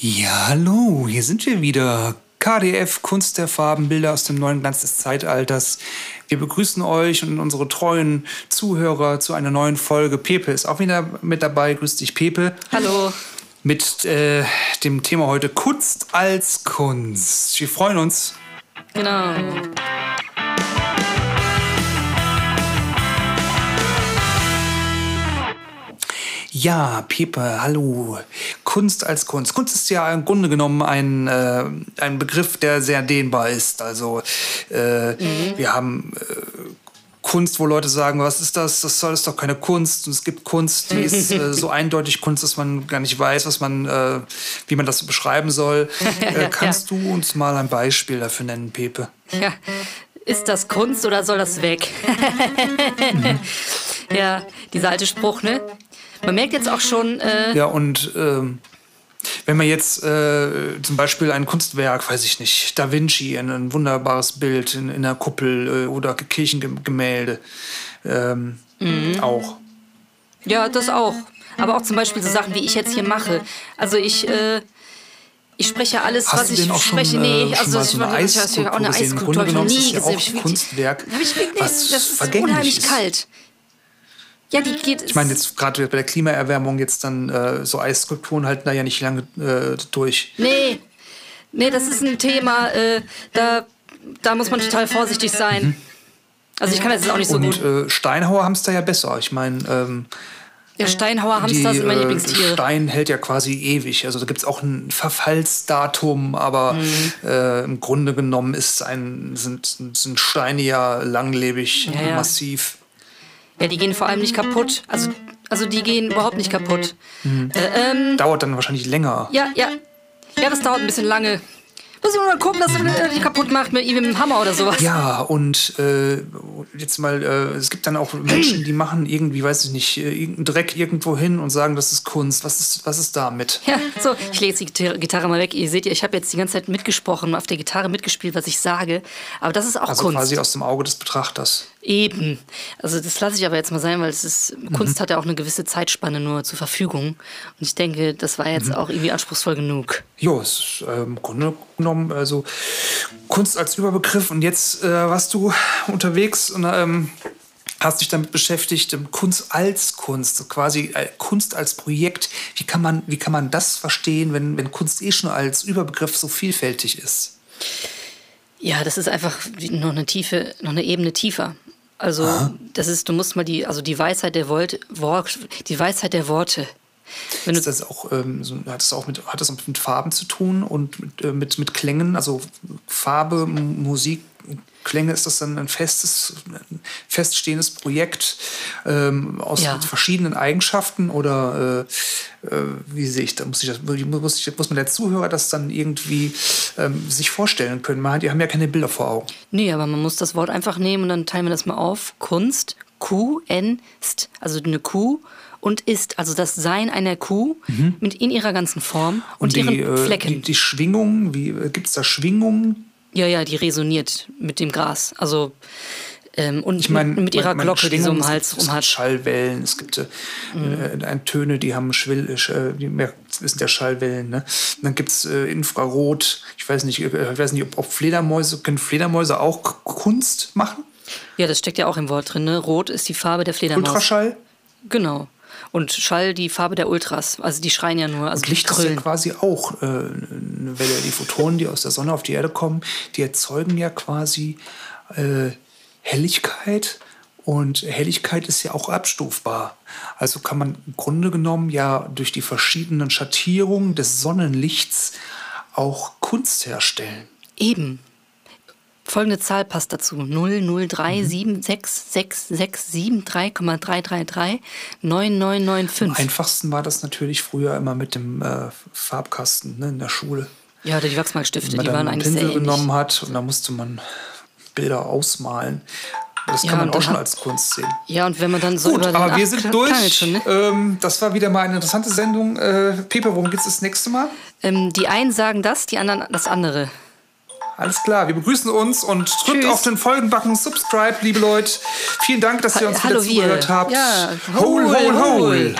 Ja, hallo, hier sind wir wieder. KDF, Kunst der Farben, Bilder aus dem neuen Glanz des Zeitalters. Wir begrüßen euch und unsere treuen Zuhörer zu einer neuen Folge. Pepe ist auch wieder mit dabei. Grüß dich, Pepe. Hallo. Mit äh, dem Thema heute Kunst als Kunst. Wir freuen uns. Genau. Ja, Pepe, hallo. Kunst als Kunst. Kunst ist ja im Grunde genommen ein, äh, ein Begriff, der sehr dehnbar ist. Also äh, mhm. wir haben äh, Kunst, wo Leute sagen, was ist das? Das ist doch keine Kunst. Und es gibt Kunst, die ist äh, so eindeutig Kunst, dass man gar nicht weiß, was man, äh, wie man das beschreiben soll. Äh, kannst ja. du uns mal ein Beispiel dafür nennen, Pepe? Ja. Ist das Kunst oder soll das weg? mhm. Ja, dieser alte Spruch, ne? Man merkt jetzt auch schon. Äh ja, und ähm, wenn man jetzt äh, zum Beispiel ein Kunstwerk, weiß ich nicht, Da Vinci, ein, ein wunderbares Bild in, in einer Kuppel äh, oder Kirchengemälde, ähm, mhm. auch. Ja, das auch. Aber auch zum Beispiel so Sachen, wie ich jetzt hier mache. Also ich. Äh, ich spreche alles, Hast was ich spreche. Schon, nee, äh, also ich, so eine ich, ich auch eine Eisskulptur habe ich nie gesehen. Kunstwerk, ich, nee, was das ist unheimlich ist. kalt. Ja, die geht. Ich meine, jetzt gerade bei der Klimaerwärmung jetzt dann äh, so Eisskulpturen halten da ja nicht lange äh, durch. Nee, nee, das ist ein Thema, äh, da, da muss man total vorsichtig sein. Mhm. Also ich kann das jetzt auch nicht so Und, gut. Und äh, Steinhauer haben es da ja besser. Ich meine, ähm, ja, Steinhauer Hamster sind meine äh, Lieblingstiere. Stein hält ja quasi ewig. Also da gibt es auch ein Verfallsdatum, aber mhm. äh, im Grunde genommen ist ein, sind, sind Steine ja langlebig, ja, ja. massiv. Ja, die gehen vor allem nicht kaputt. Also, also die gehen überhaupt nicht kaputt. Mhm. Äh, ähm, dauert dann wahrscheinlich länger. Ja, ja. Ja, das dauert ein bisschen lange. Muss ich mal gucken, dass er die kaputt macht mit, mit dem Hammer oder sowas. Ja, und äh, jetzt mal, äh, es gibt dann auch Menschen, die machen irgendwie, weiß ich nicht, äh, irgendeinen Dreck irgendwo hin und sagen, das ist Kunst. Was ist, was ist damit? Ja, so, ich lege jetzt die Gitarre mal weg. Ihr seht ja, ich habe jetzt die ganze Zeit mitgesprochen, auf der Gitarre mitgespielt, was ich sage. Aber das ist auch also Kunst. Also quasi aus dem Auge des Betrachters. Eben. Also das lasse ich aber jetzt mal sein, weil es ist, mhm. Kunst hat ja auch eine gewisse Zeitspanne nur zur Verfügung. Und ich denke, das war jetzt mhm. auch irgendwie anspruchsvoll genug. Jo, es ist äh, im Grunde genommen, also Kunst als Überbegriff. Und jetzt äh, warst du unterwegs und ähm, hast dich damit beschäftigt, ähm, Kunst als Kunst, quasi äh, Kunst als Projekt. Wie kann man, wie kann man das verstehen, wenn, wenn Kunst eh schon als Überbegriff so vielfältig ist? Ja, das ist einfach noch eine Tiefe, noch eine Ebene tiefer. Also Aha. das ist, du musst mal die, also die Weisheit der Worte, die Weisheit der Worte. Wenn ist das auch, ähm, so, hat das auch mit, hat das mit Farben zu tun und mit, äh, mit, mit Klängen, also Farbe, Musik, Klänge, ist das dann ein festes, ein feststehendes Projekt ähm, aus ja. verschiedenen Eigenschaften oder äh, äh, wie sehe ich da? Muss, ich das, muss, ich, muss man der Zuhörer das dann irgendwie ähm, sich vorstellen können? Man, die haben ja keine Bilder vor Augen. Nee, aber man muss das Wort einfach nehmen und dann teilen wir das mal auf. Kunst, Q, N, St, also eine Kuh und ist, also das Sein einer Kuh mhm. mit in ihrer ganzen Form und, und die, ihren äh, Flecken. Die, die Schwingung, wie äh, gibt es da Schwingungen? Ja, ja, die resoniert mit dem Gras. Also ähm, und ich mein, mit, ihrer Glocke, die so um Hals rum hat. Schallwellen, es gibt äh, mhm. äh, Töne, die haben Schwill, äh, die sind ja Schallwellen. Ne? Und dann gibt es äh, Infrarot. Ich weiß nicht, äh, ich weiß nicht, ob, ob Fledermäuse, können Fledermäuse auch Kunst machen? Ja, das steckt ja auch im Wort drin. Ne? Rot ist die Farbe der Fledermaus. Ultraschall? Genau. Und Schall die Farbe der Ultras. Also die schreien ja nur. Also und Licht ist ja quasi auch äh, eine Welle. Die Photonen, die aus der Sonne auf die Erde kommen, die erzeugen ja quasi äh, Helligkeit. Und Helligkeit ist ja auch abstufbar. Also kann man im Grunde genommen ja durch die verschiedenen Schattierungen des Sonnenlichts auch Kunst herstellen. Eben. Folgende Zahl passt dazu. 003766673,333 9995. Am einfachsten war das natürlich früher immer mit dem äh, Farbkasten ne, in der Schule. Ja, die Wachsmalstifte, die waren eigentlich Pinsel sehr ähnlich. genommen hat und da musste man Bilder ausmalen. Das kann ja, man auch schon als Kunst sehen. Ja, und wenn man dann so Gut, aber wir sind durch. Schon, ne? ähm, das war wieder mal eine interessante Sendung. Äh, Pepe, worum geht es das nächste Mal? Ähm, die einen sagen das, die anderen das andere. Alles klar, wir begrüßen uns und drückt Tschüss. auf den Folgenbutton, subscribe, liebe Leute. Vielen Dank, dass ihr uns ha wieder zugehört habt. Ja. Hole, hole, hole. hole.